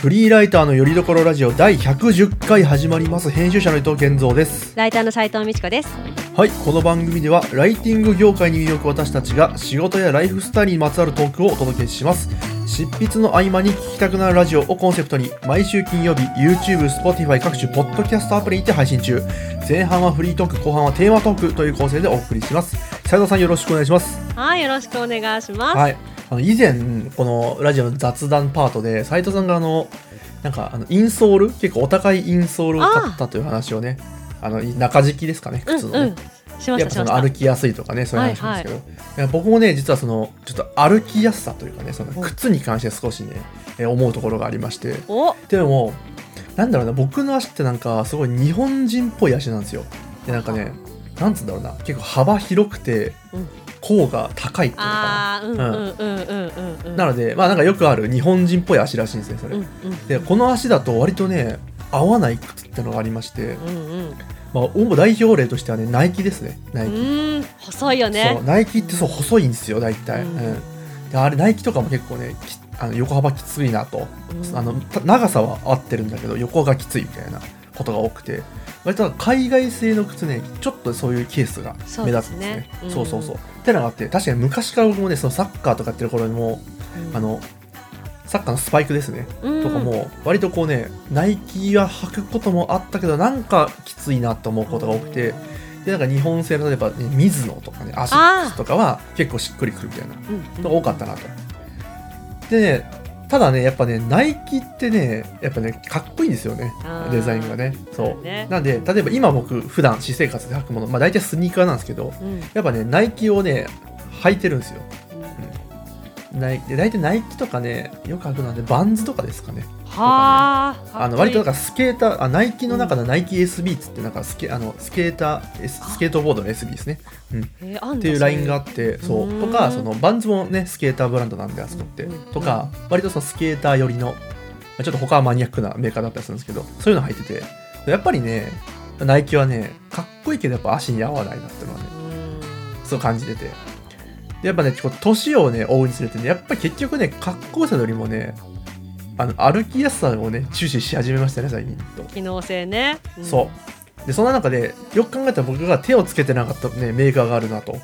フリーライターのよりどころラジオ第110回始まります編集者の伊藤健三です。ライターの斉藤美智子です。はいこの番組ではライティング業界に魅力私たちが仕事やライフスタイルにまつわるトークをお届けします。執筆の合間に聞きたくなるラジオをコンセプトに毎週金曜日 YouTube、Spotify 各種ポッドキャストアプリにて配信中。前半はフリートーク後半はテーマトークという構成でお送りします。斉藤さんよろしくお願いします。はい、よろしくお願いします。はい、あの以前このラジオの雑談パートで斉藤さんがあのなんかあのインソール？結構お高いインソールを買ったという話をねあの中敷きですかね靴のね、うんうん。やっぱ。その歩きやすいとかねそういう話なんですけど、いや僕もね実はそのちょっと歩きやすさというかねその靴に関して少しねえー思うところがありまして。お、でもなんだろうな僕の足ってなんかすごい日本人っぽい足なんですよ。でなんかねなんつうんだろうな結構幅広くてうん甲が高いっていうのかな。なのでまあなんかよくある日本人っぽい足らしいんですねそれ、うんうんでこの足だと割とね合わない靴ってのがありまして、うんうん。まあ、主代表例としてはねナイキですねナイキ、うーん、細いよね。ナイキってそう細いんですよ大体、ううん。ん。であれナイキとかも結構ねきあの横幅きついなと、うん。あのた長さは合ってるんだけど横がきついみたいなことが多くて割と海外製の靴ねちょっとそういうケースが目立つんですね。そうねうん。そうそうそう。ってのがあって確かに昔から僕もねそのサッカーとかやってる頃にもうん。あのサッカーのスパイクですね。うん。とかも割とこうねナイキは履くこともあったけどなんかきついなと思うことが多くてでなんか日本製の例えば、ね、ミズノとかねアシックスとかは結構しっくりくるみたいなうん。のが多かったなと。でねただねやっぱねナイキってねやっぱねかっこいいんですよねデザインがね。そう。ね。なんで例えば今僕普段私生活で履くものまあ大体スニーカーなんですけどうん。やっぱねナイキをね履いてるんですよナイで大体ナイキとかねよく履くのはねバンズとかですかね。はあ。あの割となんかかスケーターあナイキの中のナイキ SB っつってなんかスケあのスケータースケートボードの SB ですね、うん、っっえーあんだていうラインがあってそうう。ん。とかそのバンズもねスケーターブランドなんであそこって。うんとか割とそのスケーター寄りのまあちょっと他はマニアックなメーカーだったりするんですけどそういうの入ってて。やっぱりねナイキはねかっこいいけどやっぱ足に合わないなっていうのはねうん。そう感じててでやっぱねこう年をね追うにつれてねやっぱり結局ねかっこよさよりもねあの歩きやすさをね注視し始めましたね最近と。機能性ね。んそうでそんな中でよく考えたら僕が手をつけてなかった、ね、メーカーがあるなと、うん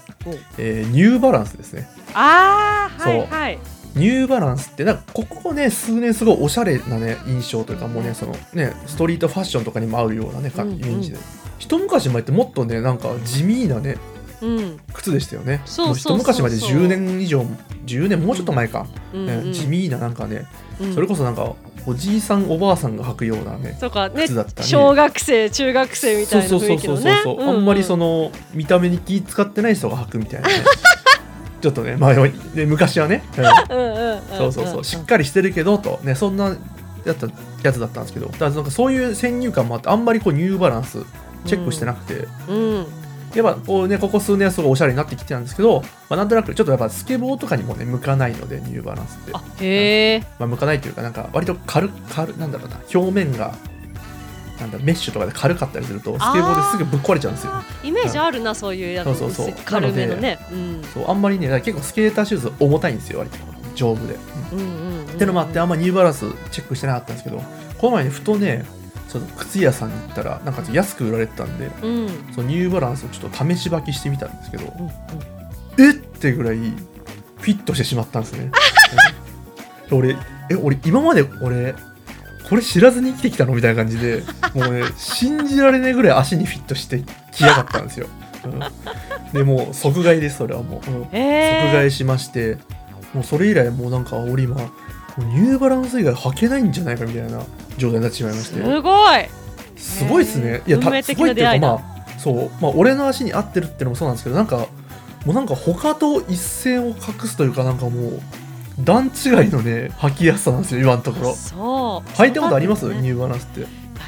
えーニューバランスですねああ、はいはい。ニューバランスってなんかここね数年すごいおしゃれなね印象というかもうねそのねストリートファッションとかにも合うようなねかイうんうんメージで、一昔前ってもっとねなんか地味なねうん。靴でしたよね。そうもうそうそう。そう一昔まで10年以上10年もうちょっと前か、うんねうん。地味ななんかね、うん。それこそなんかおじいさんおばあさんが履くようなねそうか。ね靴だったね小学生中学生みたいなね。そうそうそうそうあんまりその見た目に気使ってない人が履くみたいなね。ちょっとね前はね昔はね、うん。うんうんうんん。そうそうそう。しっかりしてるけどと。ねそんなやったやつだったんですけど。だからなんかそういう先入観もあってあんまりこうニューバランスチェックしてなくて、うんやっぱこうねここ数年はすごいおしゃれになってきてたんですけど、まあ、なんとなくちょっとやっぱスケボーとかにもね向かないのでニューバランスって。あへえまあ、向かないというかなんか割と軽軽なんだろうな表面がなんだメッシュとかで軽かったりするとスケボーですぐぶっ壊れちゃうんですよ。イメージあるなそういうやつそうそうそう軽めのね。うん。そうあんまりね結構スケーターシューズ重たいんですよ割と。丈夫で、うんうんうんうん。ってのもあってあんまニューバランスチェックしてなかったんですけどこの前ねふとねその靴屋さんに行ったらなんか安く売られてたんでうん。うんそのニューバランスをちょっと試し履きしてみたんですけどうんえっ？てぐらいフィットしてしまったんですね。う ん俺え俺今まで俺これ知らずに生きてきたの？みたいな感じでもうね 信じられないぐらい足にフィットしてきやがったんですよ、うん、でもう即買いですそれはもう、うん。即へえ買いしましてもうそれ以来もうなんか俺今ニューバランス以外履けないんじゃないかみたいな状態になってしまいまして。すごい。すごいですね。いやたすごいっていうかまあそう。まあ俺の足に合ってるってのもそうなんですけどなんかもうなんか他と一線を画すというかなんかもう段違いのね履きやすさなんですよ今のところ。そう。履いたことあります、ね。ニューバランスって。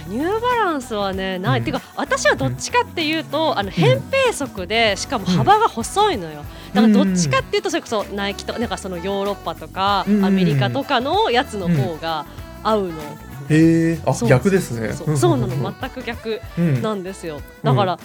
ニューバランスはねない、うん。てか私はどっちかっていうと、あの扁平足でしかも幅が細いのよ、だからどっちかっていうとそれこそナイキとなんかそのヨーロッパとか、うん。アメリカとかのやつの方が合うの、へえあ逆ですね。そう。なの。ん全く逆うん。なんですよ。だから、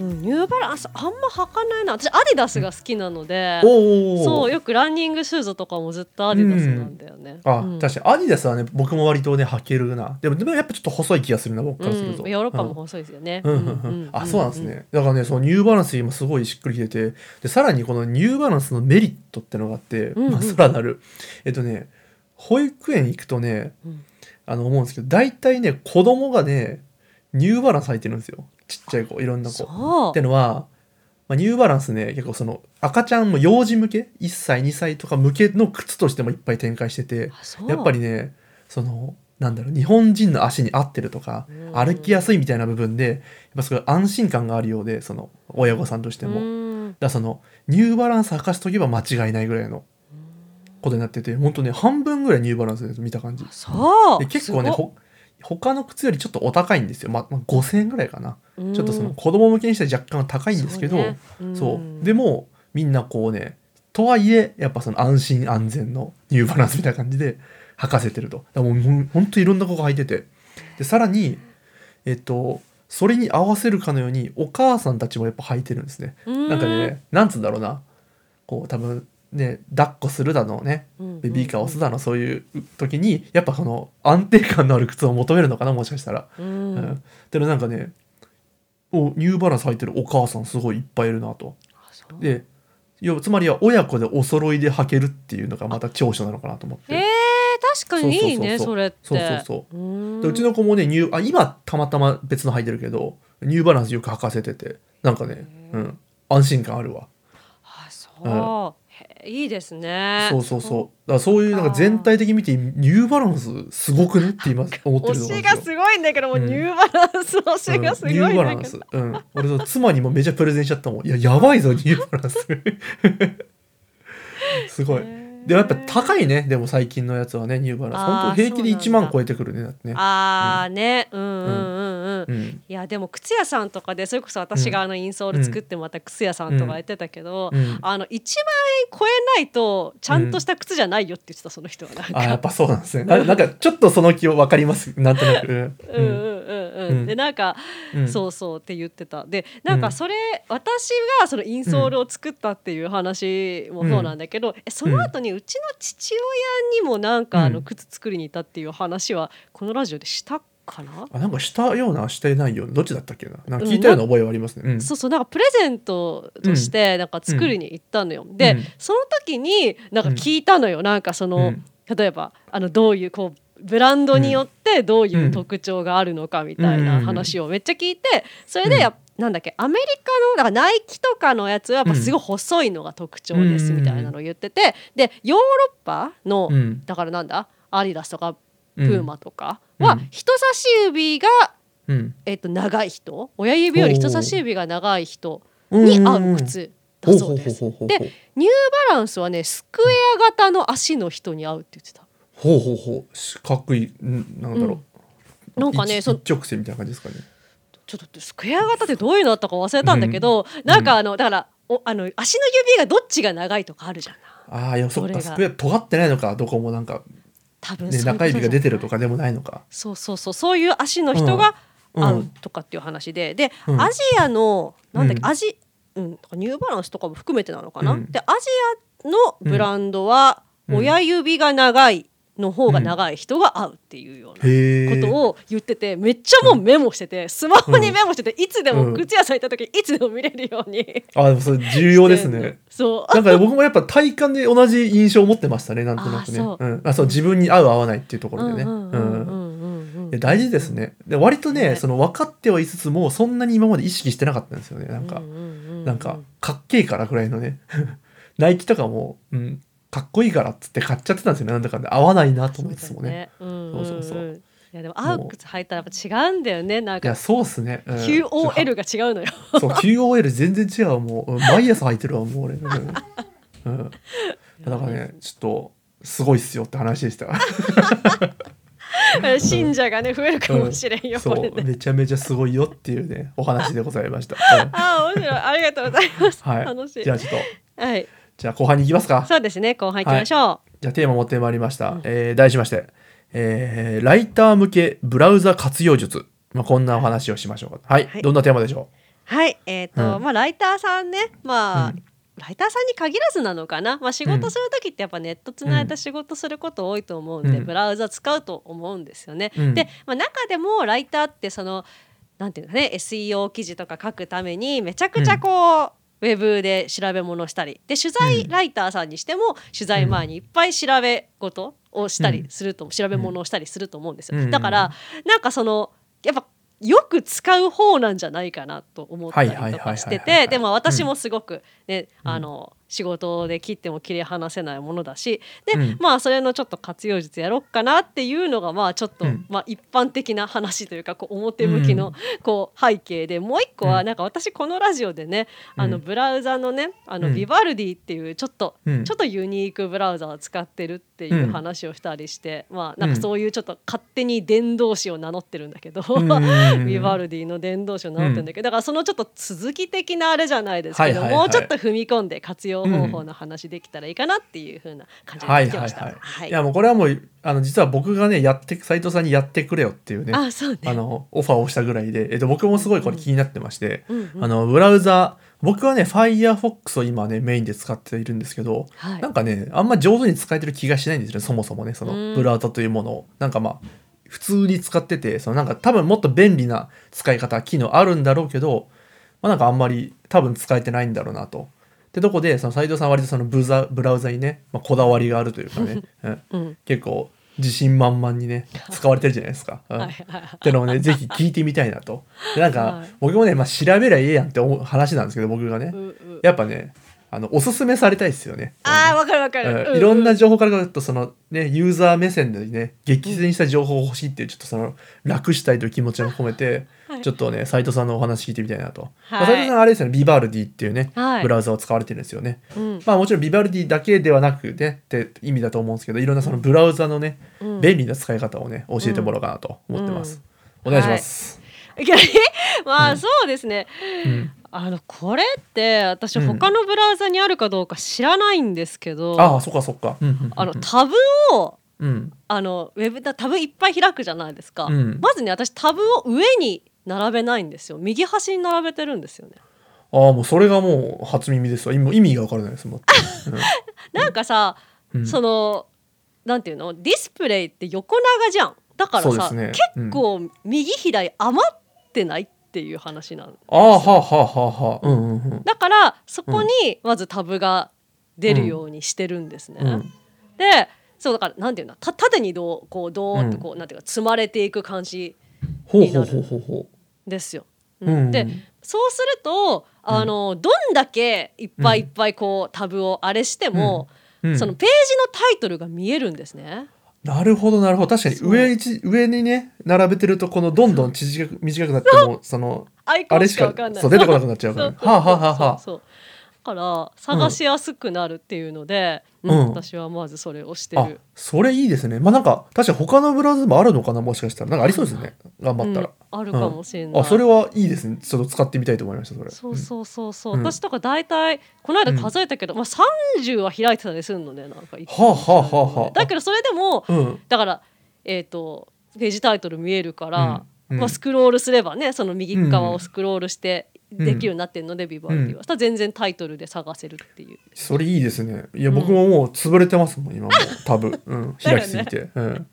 うん、ニューバランスあんま履かないな。私アディダスが好きなので、おおそうよくランニングシューズとかもずっとアディダスなんだよね、あ、うん。確かにアディダスはね僕も割とね履けるな。でもでもやっぱちょっと細い気がするな僕からすると、うん、ヨーロッパも細いですよね、うんうんうん。あそうなんですね、だからねそのニューバランス今すごいしっくりきててでさらにこのニューバランスのメリットってのがあって、うんうん。まあ、さらなる。えっとね保育園行くとねうんあの思うんですけど大体ね子供がねニューバランス履いてるんですよ。ちっちゃい子いろんな子。ってのは、まあ、ニューバランスね結構その赤ちゃんも幼児向け？1歳2歳とか向けの靴としてもいっぱい展開しててやっぱりねそのなんだろう日本人の足に合ってるとかうん。歩きやすいみたいな部分でやっぱすごい安心感があるようでその親御さんとしても、だそのニューバランス履かしとけば間違いないぐらいのことになってて本当ね半分ぐらいニューバランスです見た感じ。そう。で結構ねほ他の靴よりちょっとお高いんですよ、まあ、まあ5000円ぐらいかな、うん。ちょっとその子供向けにしては若干高いんですけどそうね。そう,、うんでもみんなこうねとはいえやっぱその安心安全のニューバランスみたいな感じで履かせてると。だからもうほんといろんな子が履いてて。でさらにえっとそれに合わせるかのようにお母さんたちもやっぱ履いてるんですね。うん。なんかねなんつうんだろうな。こう多分ね抱っこするだのねうん。ベビーカーを押すだのそういう時にやっぱその安定感のある靴を求めるのかなもしかしたら。ううん。ん、でもなんかねおニューバランス履いてるお母さんすごいいっぱいいるなと。で要つまりは親子でお揃いで履けるっていうのがまた長所なのかなと思って。えー、確かにいいねそれって。そうそうそうう。でうちの子もねニューあ今たまたま別の履いてるけどニューバランスよく履かせてて。なんかね、うん、安心感あるわ。あそう、へいいですねそうそうそう。だからそういうなんか全体的に見てニューバランスすごくねって今思ってる推しがすごいんだけども、うんニューバランス推しがすごいうんニューバランス。うん。俺と妻にもめちゃプレゼンしちゃったもん。いや、やばいぞ、ニューバランス。すごい。でもやっぱ高いね。でも最近のやつはね、ニューバランス。本当平気で1そうなんだ万超えてくるね。だってね。ああねうんうんうんうん、うん。いやでも靴屋さんとかでそれこそ私があのインソール作ってまた靴屋さんとかやってたけど、うん。あの1万円超えないとちゃんとした靴じゃないよって言ってたその人はなんか。あ、やっぱそうなんですね。ななんかちょっとその気を分かります。なんとなく。うんうんうんでなんか、うん。そうそうって言ってた。でなんかそれ、私がそのインソールを作ったっていう話もそうなんだけど、えその後にうちの父親にもなんかあのうん靴作りに行ったっていう話はこのラジオでしたかな、あなんかしたようなしてないよ。うなどっちだったっけな？なんか聞いたような覚えはありますね。うん。そうそうなんかプレゼントとしてなんか作りに行ったのよ、で、うん。その時になんか聞いたのよ、なんかその、うん。例えばあのどういうこうブランドによってどういう特徴があるのかみたいな話をめっちゃ聞いてそれでやっなんだっけアメリカのだからナイキとかのやつはやっぱすごい細いのが特徴ですみたいなのを言っててでヨーロッパの、うん。だからなんだアディダスとかプうん。ーマとかはうん。人差し指が、うん。えっと長い人親指より人差し指が長い人うんに合う靴だそうです。でニューバランスはねスクエア型の足の人に合うって言ってた。ほうほうほう。かっこいんなんだろう。なんかねそ一一直線みたいな感じですかね。ちょっとスクエア型ってどういうのだったか忘れたんだけど、なんかあのだからおあの足の指がどっちが長いとかあるじゃん。ああいやそっそれが。かスクエア尖ってないのかどこもなんか、ね、多分そういうこと中指が出てるとかでもないのか。そうそうそう。そういう足の人がうん。合うとかっていう話で、で、うん。アジアのなんだっけ、うん。アジうんニューバランスとかも含めてなのかな、うん。でアジアのブランドはうん。親指が長いの方が長い人が合うっていうような。ことを言っててめっちゃもうメモしててスマホにメモしてていつでも靴屋さん行った時いつでも見れるようにあでもそれ重要ですね。そう。なんか僕もやっぱ体感で同じ印象を持ってましたねなんとなくね。あそう。うん、あそう自分に合う合わないっていうところでね。大事ですね。で割とねね。その分かってはいつつもそんなに今まで意識してなかったんですよね。なんか、なんかかっけえからぐらいのね。ナイキとかも、うん、かっこいいからっつって買っちゃってたんですよね。なんだかで合わないなと思いつつもね。そうね。うんうんそうそういやでも合う靴履いたらやっぱ違うんだよね。なんいやかそうっすね。うん。QOL が違うのよ。そう QOL 全然違う。もううん毎朝履いてるわもう俺、うん。うん、だからねちょっとすごいっすよって話でした。信者がね増えるかもしれんよ、そこれね。うめちゃめちゃすごいよっていうねお話でございました、あ面白い。ありがとうございます、はい。楽しい。じゃあちょっと。はいじゃあ後半に行きますか。そうですね。後半行きましょじゃあテーマ持ってまいりました、えー題しまして、えーライター向けブラウザ活用術、まあ、こんなお話をしましょうか。はい、はい。どんなテーマでしょはい。えっ、と、うん。まあライターさんね。まあ、うん。ライターさんに限らずなのかな、まあ、仕事する時ってやっぱネットつないだ仕事すること多いと思うんで、うん。ブラウザ使うと思うんですよね。うん。で、まあ、中でもライターってそのなんていうのかね SEO 記事とか書くためにめちゃくちゃこう、ウェブで調べ物したり。で取材うん。ライターさんにしても取材前にいっぱい調べ事をしたりすると、調べ物をしたりすると思うんですよ。うん。だからなんかそのやっぱよく使う方なんじゃないかなと思ったりとかしててでも私もすごくね、うん。あの仕事で切っても切り離せないものだしで、うん。まあそれのちょっと活用術やろっかなっていうのがまあちょっと、うん。まあ一般的な話というかこう表向きのこう背景でもう一個はうん。なんか私このラジオでねあのうんブラウザのねあのうん。ビバルディっていうちょっとうん。ちょっとユニークブラウザを使ってるっていう話をしたりして、まあなんかそういうちょっと勝手に伝道師を名乗ってるんだけど、うん。ビバルディの伝道師を名乗ってるんだけど、だからそのちょっと続き的なあれじゃないですけど、はいはいはい。もうちょっと踏み込んで活用方法の話できたらいいかなっていう風な感じでました。はい。やもうこれはもうあの実は僕がねやって斉藤さんにやってくれよっていうねあそうね。あのオファーをしたぐらいで、えっと、僕もすごいこれ気になってまして、うんうん。あのブラウザ僕はね Firefox を今ねメインで使っているんですけど、はい。なんかねあんま上手に使えてる気がしないんですよねそもそもねそうん。のブラウザというものを。なんかまあ普通に使っててそのなんか多分もっと便利な使い方機能あるんだろうけど、まあ、なんかあんまり多分使えてないんだろうなと。でとこでその斉藤さんは割とそのブザブラウザにね、まあ、こだわりがあるというかね、うん。うん。結構自信満々にね使われてるじゃないですか。うん。ってのをね、ぜひ聞いてみたいなと。でなんか、はい。僕もね、まあ、調べりゃええやんって思う話なんですけど、僕がね。やっぱね、あの、おすすめされたいですよね。あーわかるわかる。うん。いろんなじ情報からと、そのね、ユーザー目線でね、激戦した情報を欲しいっていう、ちょっとその、楽したいという気持ちを込めて、はい。ちょっとね、斉藤さんのお話聞いてみたいなと。まあはい斉藤さん、あれですよね、ビバルディっていうね、はい。ブラウザを使われてるんですよね。うん。まあもちろんビバルディだけではなくねって意味だと思うんですけどいろんなそのブラウザのね、うん。便利な使い方をね教えてもらおうかなと思ってます、お願いします、まあそうですね。うんあのこれって私うん。他のブラウザにあるかどうか知らないんですけど、ああそっかそっか、うんうんうんうん。あのタブをうん。あのウェブだタブいっぱい開くじゃないですか、うん。まずね私タブを上に並べないんですよ。右端に並べてるんですよね。ああもうそれがもう初耳ですわ。今意味が分からないです。もん、なんかさ、うん。そのなんていうの？ディスプレイって横長じゃん。だからさ、ね。結構右左余ってないっていう話なのああはあはあはあはあ。うんうんうん。だからそこにまずタブが出るようにしてるんですね、うん。でそうだからなんていうんだた縦にどうこうどうってうん。こう、なんていうか積まれていく感じほうほうほうほうほですよ。う、うん、でそうするとあの、どんだけいっぱいいっぱいこうタブをあれしても、うん。そのページのタイトルが見えるんですね。なるほどなるほど。確かに上一上にね並べてるとこのどんどん短く短くなってもそのアイコンしあれしかかわかんない。そう出てこなくなっちゃうから。はあはあはあはあから探しやすくなるっていうので、うん。うん。私はまずそれをしてある。それいいですね。まあなんか確かに他のブラウザもあるのかなもしかしたら。なん。かありそうですね。頑張ったら、うんあるかもしれない。あそれはいいですね。ちょっと使ってみたいと思いましたそれ。そうそうそうそう、うん。私とか大体この間数えたけど、まあ30は開いてたりするのねなんか一はあはあはあはあ。だけどそれでもだからえっ、とページタイトル見えるから、まあ、スクロールすればねその右側をスクロールしてうんできるようになってるので、ビバルディは、したら全然タイトルで探せるっていう。それいいですね。いや僕ももう潰れてますもん今もう。タブ、うん、開きすぎて、うん、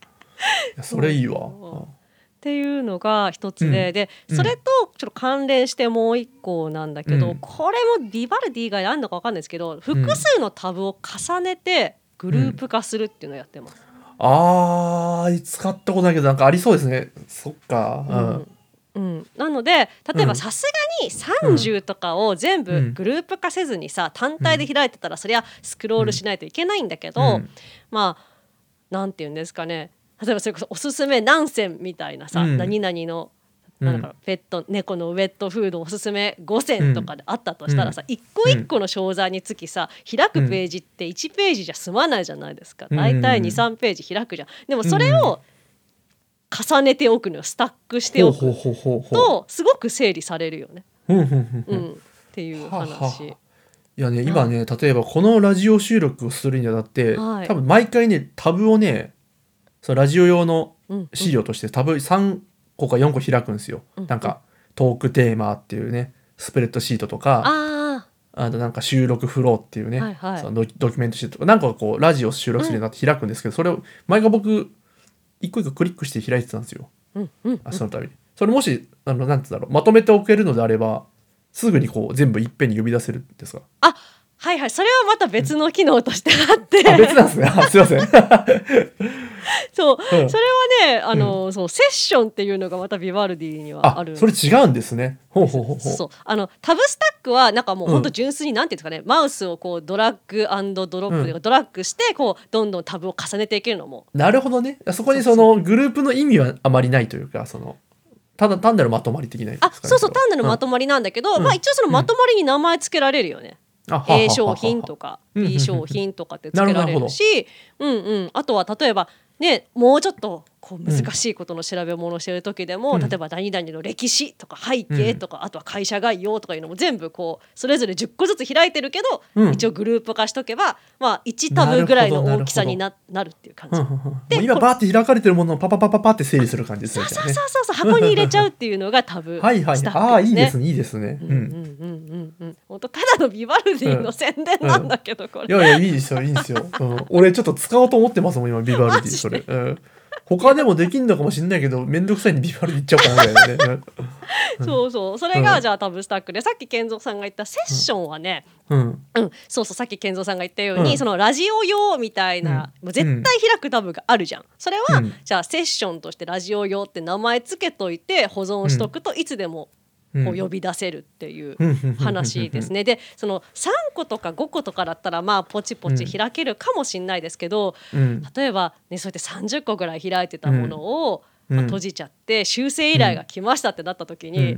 それいいわ、っていうのが一つで、うん。でうん。それとちょっと関連してもう一個なんだけど、うん。これもビバルディ以外あるのか分かんないですけど複数のタブを重ねてグループ化するっていうのをやってます。あー使ったことないけどなんかありそうですね。そっか。うん、うん、なので例えうん。ばさすがに30とかを全うん。部グループ化せずにさ単体で開いてたらそりゃスクロールしないといけないんだけど、うん。まあなんて言うんですかね。例えばそれこそおすすめ何選みたいなさ、うん。何々のうん。なんだろうペット猫のウェットフードおすすめ5選とかであったとしたらさ、一個一個の商材につきさ開くページって1ページじゃ済まないじゃないですか、うん。大体23ページ開くじゃん。でもそれを重ねておくのよ。スタックしておく。とすごく整理されるよね、うんうんうんうん。うん、っていうはあは。話。あいやね今ね例えばこのラジオ収録をするにあたって、はい。多分毎回ねタブをねそのラジオ用のうん。資料としてタブ3個か4個開くんですよ、うん。なんかトークテーマっていうねスプレッドシートとかああとなんか収録フローっていうね、はいはい。そのドキュメントシートとかなんかこうラジオを収録するようになって開くんですけど、それを前が僕一個一個クリックして開いてたんですよ。あうんうん。あそのためにそれもしあのなんつうんだろう。まとめておけるのであればすぐにこう全部いっぺんに呼び出せるんですがあはいはいそれはまた別の機能としてあって。あ別なんですね。あすいません。そう、うん。それはねあの、そうセッションっていうのがまたビバルディにはああるそれ違うんですね。ほうほうほうほう。そう。あのタブスタックはなんかもううん。本当純粋になんていうんですかね、マウスをこうドラッグドロップで、うドラッグしてこうどんどんタブを重ねていけるのも。なるほどね。そこにそのグループの意味はあまりないというかそのただ単なるまとまり的な意味あそうそう単なるまととまりなんだけど、うん。まあ一応そのまとまりに名前つけられるよね。A 商品とか B 商品とかってつけられるしうんうん。あとは例えばねもうちょっとこう難しいことの調べ物をしてる時でも、うん。例えば何々の歴史とか背景とか、あとは会社概要とかいうのも全部こうそれぞれ10個ずつ開いてるけど、うん。一応グループ化しとけばまあ1タブぐらいの大きさにななるっていう感じ。うんうん今バーって開かれてるものをパパパパパって整理する感じですね。そうそうそうそう箱に入れちゃうっていうのがタブ はいはいああいいですね。ねいいですね。うんうん。うんうんうんうん。本当ただのビバルディの宣伝なんだけどこれ。いやいやいいですよいいんですよ、うん、俺ちょっと使おうと思ってますもん今ビバルディそれ、うん、他でもできんのかもしんないけどめんどくさいんでビバルいっちゃおうかなみたいなねそうそう。それうんがじゃあタブスタックで。さっき健三さんが言ったセッションはね、うん。うん。そうそうさっき健三さんが言ったように、うん。そのラジオ用みたいな、うん。もう絶対開くタブがあるじゃん。それは、うんじゃあセッションとしてラジオ用って名前つけといて保存しとくといつでもうんこう呼び出せるっていう話ですね。でその3個とか5個とかだったらまあポチポチ開けるかもしれないですけど、うん。例えば、ね、そうやって30個ぐらい開いてたものを、うん。まあ、閉じちゃって修正依頼が来ましたってなった時に、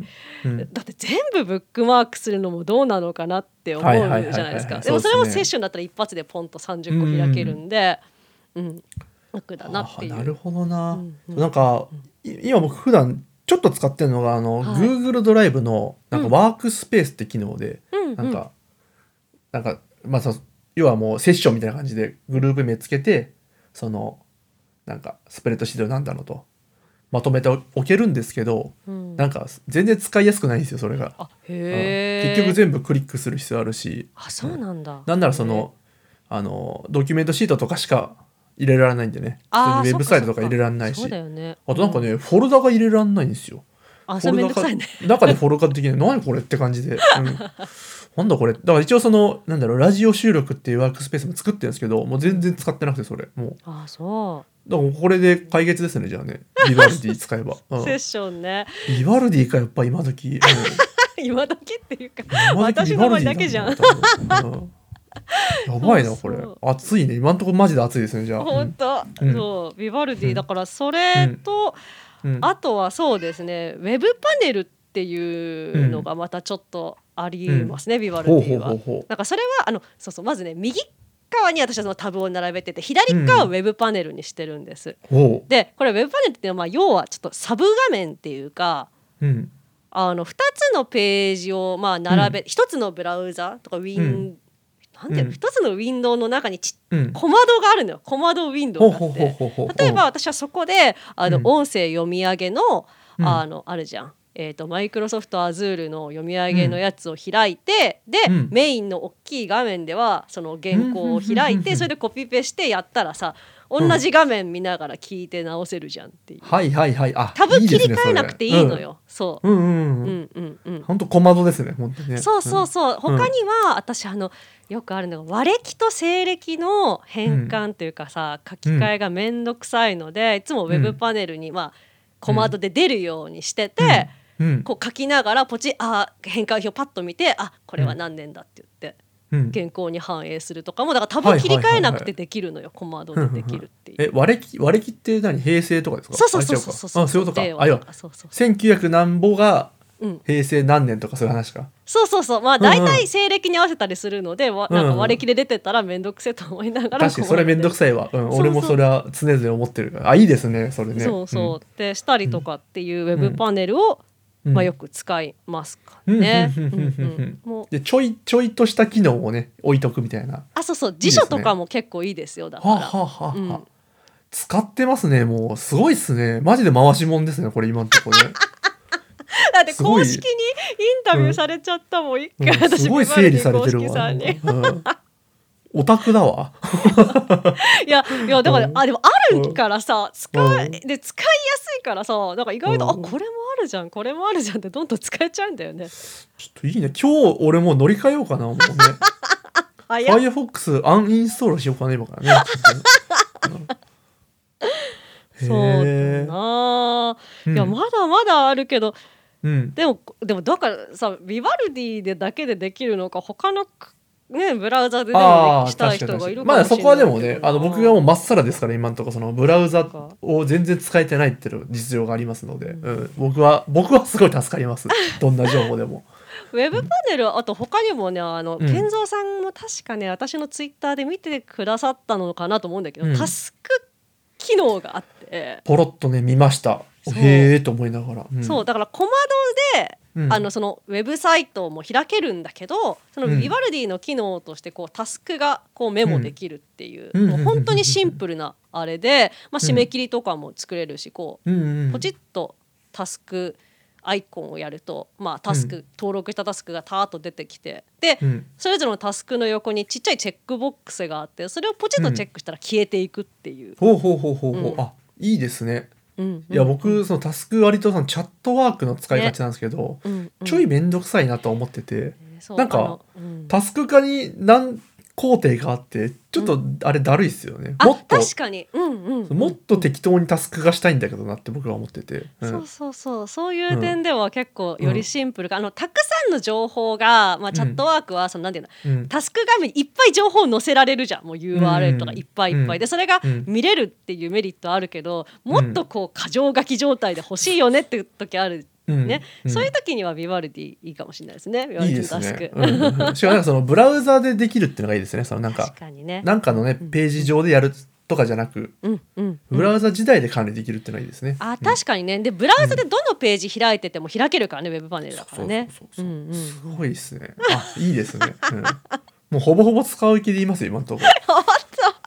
うん。うん。だって全部ブックマークするのもどうなのかなって思うじゃないですか。でもそれもセッションだったら一発でポンと30個開けるんで、うん。楽だなっていう。あなるほどな、うんうん。なんかい今僕普段ちょっと使ってるのがあの、はい。Google ドライブのなんかうん。ワークスペースって機能で、うんうん。なんか、なんかまあそ要はもうセッションみたいな感じでグループ名つけてそのなんかスプレッドシートなんだろうとまとめておけるんですけど、うん。なんか全然使いやすくないんですよそれが、あうん。結局全部クリックする必要あるし。あそうなんだ。なんならそのあのドキュメントシートとかしか入れられないんでね。あーェブサイトとか入れられないし。そうだよね。あとなんかね、フォルダが入れられないんですよ。あそれめんどくさいね。フォルダが中でフォルダ的に何これって感じで、うん、なんだこれ。だから一応そのなんだろうラジオ収録っていうワークスペースも作ってるんですけどもう全然使ってなくてそれ。もう。あそだからこれで解決ですねじゃあね。ビバルディ使えば、うう。ん。セッションね。ビバルディかやっぱ今時、うん。今時っていうか今時私の前だけじゃん。ビバルディなんうん やばいなこれそう。熱いね。今んとこマジで熱いですねじゃあ、本当、うん。そうビバルディだからそれと、うん。あとはそうですねウェブパネルっていうのがまたちょっとありますね、ビバルほうほディは。うほう。ほなんかそれはあのそうそうまずね右側に私はそのタブを並べてて左側はウェブパネルにしてるんです。う。ほでこれウェブパネルっていうのはまあ要はちょっとサブ画面っていうかううん。あの2つのページをまあ並べ、一1つのブラウザとかウィン、うんなんていうの、うん。1つのウィンドウの中にちうん。小窓があるのよ。小窓ウィンドウがあって。例えば私はそこであの、うん。音声読み上げの,、うん。あのあるじゃん。えー、とマイクロソフト Azure の読み上げのやつを開いて、で、うん。メインの大きい画面ではその原稿を開いて、うん。それでコピペしてやったらさ同じ画面見ながら聞いて直せるじゃんっていう。はいはいはい。あタブ切り替えなくていいのよ。そう。うん。うんうんううん。んうんうん。本当小窓ですね本当にね。そうそううそう、他には私あのよくあるのが和暦と西暦の変換というかさ、書き換えが面倒くさいので、いつもウェブパネルに、まあ小窓で出るようにしてて、ん。うん。こう書きながらポチあ変換表パッと見てあこれは何年だって言って、うん原稿に反映するとかもだからタブ切り替えなくてできるのよ、小窓でできるっていう。え和暦和暦って何？平成とかですか？そうそうそうそうそう。かあそういうことか。あいやとか。そうそう1900何ぼがうん、平成何年とかそういう話か？そうそうそう。まあうんうん。大体西暦に合わせたりするので、わなんか和暦で出てたら面倒くせえと思いながら確かにそれめんどくいさいわ、うん、そうそう。俺もそれは常々思ってるから。あいいですねそれね。そうそう、でしたりとかっていうウェブパネルを、うんまあ、よく使いますかね。でちょいちょいとした機能をね置いとくみたいな。あそうそう。辞書とかも結構いいですよだから。はあ、はあはうん。使ってますねもう。すごいっすね。マジで回しもんですねこれ今のところね。だって公式にインタビューされちゃったもん、一うん。回私すごい整理されてるわ。公式さんに。うんオタクだわ。いやいやだから、うんあでもあるからさ使い、うんで使いやすいからさなんか意外と、うんあこれもあるじゃんこれもあるじゃんってどんどん使えちゃうんだよね。ちょっといいね。今日俺もう乗り換えようかな、もうね。Firefox アンインストールしようかな、今からね。そうだへな、ーいやまだまだあるけどうん。でもでもだからさビバルディでだけでできるのか他のねブラウザででもしたい。人がいるかもしれないまあそこはでもねあの僕がもうまっさらですから、今のところそのブラウザを全然使えてないっていう実情がありますので、うん、僕は、僕はすごい助かります。どんな情報でも。ウェブパネルあと他にもねあの、うん健三さんも確かね私のツイッターで見てくださったのかなと思うんだけど、うんタスク機能があって、ポロッとね、見ました。へえと思いながら。うんそうだから小窓で、うん。あのそのウェブサイトも開けるんだけどそのうん。ビバルディの機能としてこうタスクがこうメモできるっていう、うん。もう本当にシンプルなあれで、まあ、うん締め切りとかも作れるしこうポチッとタスクアイコンをやると、まあ、タスク、う登録したタスクがターッと出てきてで、うん。それぞれのタスクの横にちっちゃいチェックボックスがあってそれをポチッとチェックしたら消えていくっていう。ほうほうほうほうほう、うん。あいいですねうん。いや僕そのタスク割とそのチャットワークの使いがちなんですけど、うん。うん。ちょい面倒くさいなと思ってて、そう。なんかあのうん。タスク化に何工程があってちょっとあれだるいっすよね、あもっと確かに、うんうん、もっと適当にタスク化したいんだけどなって僕は思ってて、うん。そうそうそう。そういう点では結構よりシンプルか、あのたくさんの情報が、まあ、チャットワークはそのなんていうのうん。タスク画面にいっぱい情報載せられるじゃん。もう URL とかいっぱいいっぱい、うん。でそれがうん。見れるっていうメリットあるけどもっとこう過剰書き状態で欲しいよねっていう時あるうんね、うん。そういう時にはビバルディいいかもしれないですね。ビバルディタスク、ね、うんうんうん。しかもなんかそのブラウザでできるっていうのがいいですね。そのなんかね。なんかのねページ上でやるとかじゃなくうんうんブラウザ自体で管理できるっていうのがいいですね、あ確かにね。でブラウザでどのページ開いてても開けるからね、ウェブパネルだからねすごいですね。あ、いいですね。うん、もうほぼほぼ使う気で言いますよ、今のとこ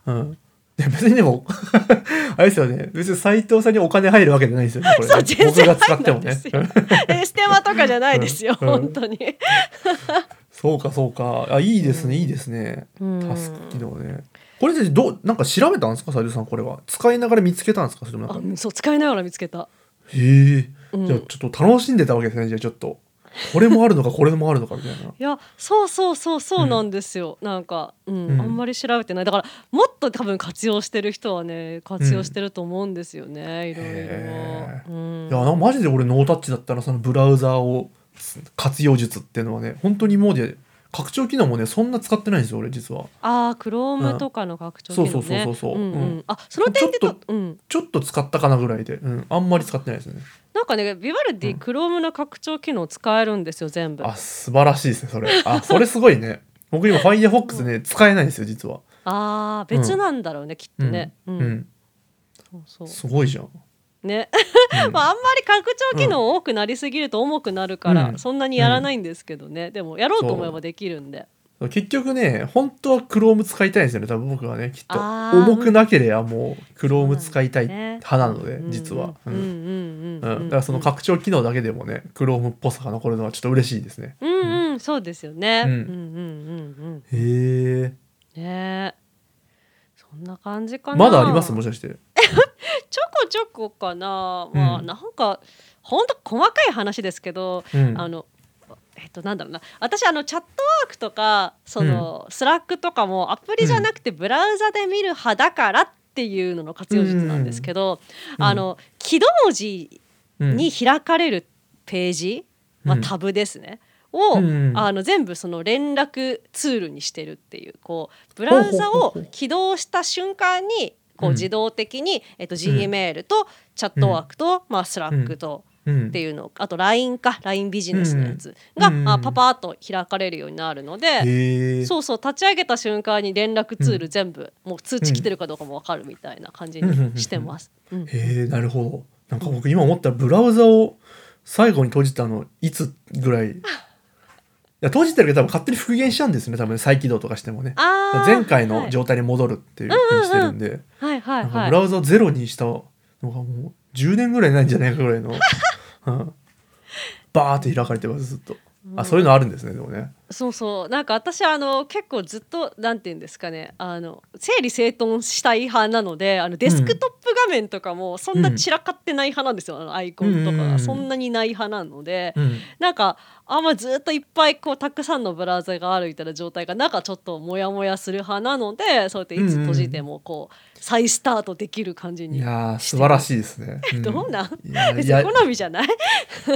ろ。うん。いや別にでも あれですよね。別に斉藤さんにお金入るわけじゃないですよね。これねそう全然僕が使ってもね ステマとかじゃないですよ、うん本当に。そうかそうか。あ、いいですね、いいですね。うんタスク機能ね。これでどうなんか調べたんですか、斉藤さんこれは。使いながら見つけたんですか、それもなんか。あそう使いながら見つけた。へえ。うんじゃあちょっと楽しんでたわけですね。じゃあちょっと。これもあるのか、これもあるのかみたいな。いやそうそうそうそうなんですよ、なんか、うんうん。あんまり調べてない。だからもっと多分活用してる人はね活用してると思うんですよね、いろいへろ。うん。いやマジで俺ノータッチだったらそのブラウザを活用術っていうのはね。本当にもうで拡張機能もねそんな使ってないんですよ俺実は。ああクロームとかの拡張機能ね、そうそうそうそうそう。んん。うん。あその点でちょっと、うん、ちょっと使ったかなぐらいで、うん、あんまり使ってないですね。なんかねビバルディ、うん。クロームの拡張機能使えるんですよ全部。あ素晴らしいですねそれ。あそれすごいね。僕今 Firefox ね使えないんですよ実は。ああ別なんだろうね、きっとね。ううん。ん、そうそう。すごいじゃん、ね、うん。まああんまり拡張機能多くなりすぎると重くなるから、うん。そんなにやらないんですけどね、でもやろうと思えばできるんで。結局ね本当は Chrome 使いたいんですよね。多分僕はねきっと。重くなければもう Chrome 使いたい派なので、実は、うんうんうんうんうんうん、だからその拡張機能だけでもね Chrome っぽさが残るのはちょっと嬉しいですね。うんうん。そうですよね、ううんん、うんうんへえうんね。そんな感じかな。まだあります？もしかしてこちょこかな。まあ、うん。なんかほんと細かい話ですけど、うん。あのえっとなんだろうな。私あのチャットワークとかその、スラックとかもアプリじゃなくてブラウザで見る派だからっていうのの活用術なんですけど、うん。あの起動文字うんに開かれるページ、まあ、うん。タブですね。を、うんあの全部その連絡ツールにしてるっていうこうブラウザを起動した瞬間にこううん。自動的に、えっと、Gmail とチャットワークと、まあ、スラックとうん。っていうのあと LINE か LINE ビジネスのやつが、うん。あパパーっと開かれるようになるので、そうそう立ち上げた瞬間に連絡ツール全部、もう通知来てるかどうかも分かるみたいな感じにしてます。うん。へえなるほど。なんか僕今思ったらブラウザを最後に閉じたのいつぐらいいや閉じてるけど多分勝手に復元しちゃうんですね多分再起動とかしてもね。前回の状態に戻るっていうふうにしてるんで、はいはいブラウザをゼロにしたのがもう10年ぐらいないんじゃないかぐらいの、うん。バーって開かれてますずっと。あそういうのあるんですねでもね。そうそう。なんか私あの結構ずっとなんて言うんですかね。あの整理整頓したい派なのであのデスクトップ画面とかもそんな散らかってない派なんですよ、あのアイコンとかうんうんうん。がそんなにない派なので、うん。なんかあんまずっといっぱいこうたくさんのブラウザがあるみたいな状態がなんかちょっとモヤモヤする派なのでそうやっていつ閉じてもこう再スタートできる感じに。いやー素晴らしいですね、ん。どうなん？別やに好みじゃない、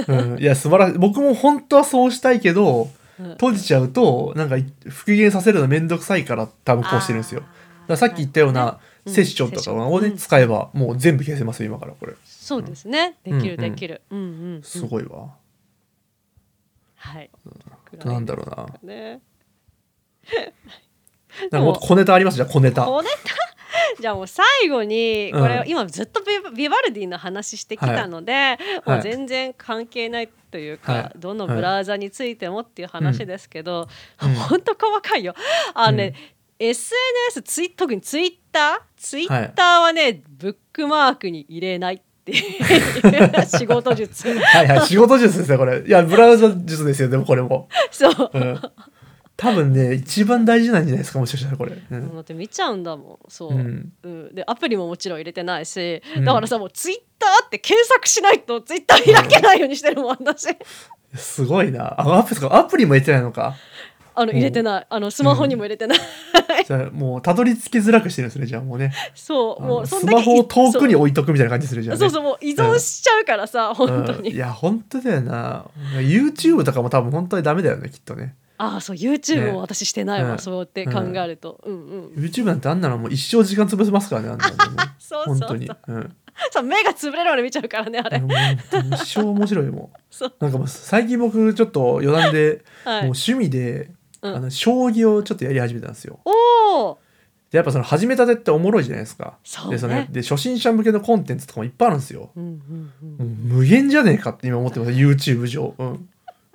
うん。いや素晴らしい僕も本当はそうしたいけどうん。閉じちゃうとなんか復元させるのめんどくさいから多分こうしてるんですよ。ださっき言ったようなうん。セッションとかをね、うん。使えばもう全部消せますよ今からこれ。そうですね。できるできる、うんうんうん。すごいわ、はい、なんだろうな。ね。なんかもっと小ネタありますじゃあ小ネタ。小ネタ？じゃあもう最後にこれ、うん。今ずっとビビバルディの話してきたので、もう全然関係ないというか、はい。どのブラウザについてもっていう話ですけど、うん。ほん。と細かいよ。あのね、SNS ツイ特にツイッター？ツイッターはね、ブックマークに入れないっていう。仕事術。はいはい仕事術ですねこれ。いやブラウザ術ですよでもこれも、そう、うん、多分ね一番大事なんじゃないですかもしかしたらこれ、うん。だって見ちゃうんだもんそう、うん。うん、でアプリももちろん入れてないし、うん。だからさもうツイッターって検索しないとツイッター開けないようにしてるもん私。すごいな。あアプリアプリも入れてないのかあのうん。入れてない。あのスマホにも入れてない、じゃあもうたどり着きづらくしてるんですねじゃあもうね。そうもうそんだけスマホを遠くにそう置いとくみたいな感じするじゃん、ね、そうそうもう依存しちゃうからさ、本当に、うんいや本当だよな。YouTube とかも多分本当にダメだよねきっとね。ああそう YouTube ねも私してないわ、うん。そうやって考えると、うん、うん。YouTube なんてあんなのもう一生時間潰せますからねあんなのね そうそうそう。本当に、うん、そう目が潰れるまで見ちゃうからねあれ、もう一生面白いも そうう。なんかもう最近僕ちょっと余談で、はい。もう趣味で、うん。あの将棋をちょっとやり始めたんですよ。おおでやっぱその始めたてっておもろいじゃないですか。そうね。でそので初心者向けのコンテンツとかもいっぱいあるんですよ。うんうんうう無限じゃねえかって今思ってます。YouTube 上、うん、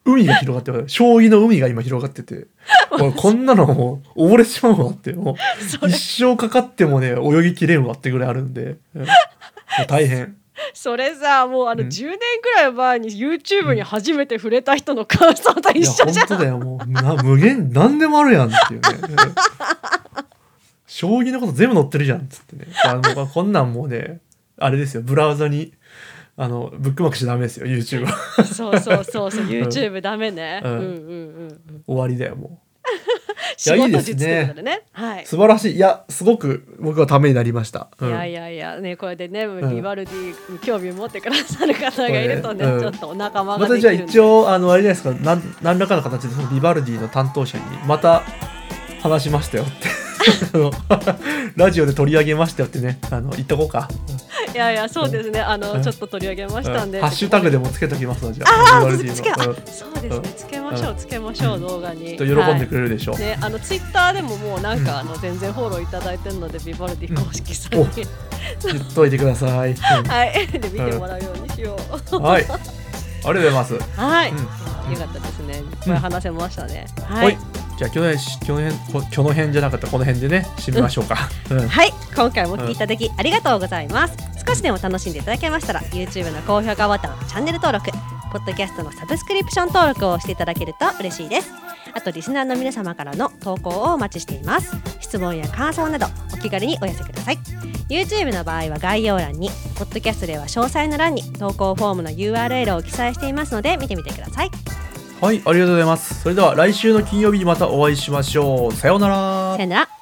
海が広がってます。将棋の海が今広がってて。もうこんなのもう溺れちまうわって。もう それ。一生かかってもね泳ぎきれんわってぐらいあるんで、うん。もう大変 それさもうあのうん。10年くらい前に YouTube に初めて触れた人の感想といや一緒じゃん。本当だよ。もうな無限何でもあるやんっていうね。うん将棋のこと全部載ってるじゃんっつってね。あのこんなんもうねあれですよ。ブラウザにあのブックマークしちゃダメですよ YouTube は。そうそうそうそう。YouTube ダメね、ううん。ん、うんうんうん。終わりだよも 仕いいですね事術ということでね。はい。う素晴らしい。いやすごく僕はためになりました、うん。いやいやいやねこれでね、ん。ビバルディに興味を持ってくださる方がいるとね、うん。ちょっとお仲間がまたじゃあ一応あのあれじゃないですか。なん何らかの形でそのビバルディの担当者にまた話しましたよってラジオで取り上げましたよってねあの言っとこうか、いやいやそうですね。あの、うん。ちょっと取り上げましたんで、うん。ハッシュタグでもつけときますのじゃあ。あそうですね。つけましょうつけましょう、動画に。きっと喜んでくれるでしょう、ね、あのツイッターでももうなんか、あの全然フォローいただいてるのでビバルディ公式さんに、言っといてください、うん。はい。で見てもらうようにしよう、はい。ありがとうございます。はい、うん。よかったですね。いっぱい話せましたね、ははいい、じゃあ去年去年こ去の辺じゃなかったこの辺でね締めましょうか、うんはい、今回もお聞きいただきありがとうございます。少しでも楽しんでいただけましたら、YouTube の高評価ボタン、チャンネル登録、ポッドキャストのサブスクリプション登録をしていただけると嬉しいです。あと、リスナーの皆様からの投稿をお待ちしています。質問や感想など、お気軽にお寄せください。YouTube の場合は概要欄に、ポッドキャストでは詳細の欄に投稿フォームの URL を記載していますので、見てみてください。はいありがとうございます。それでは来週の金曜日にまたお会いしましょう。さようなら。さようなら。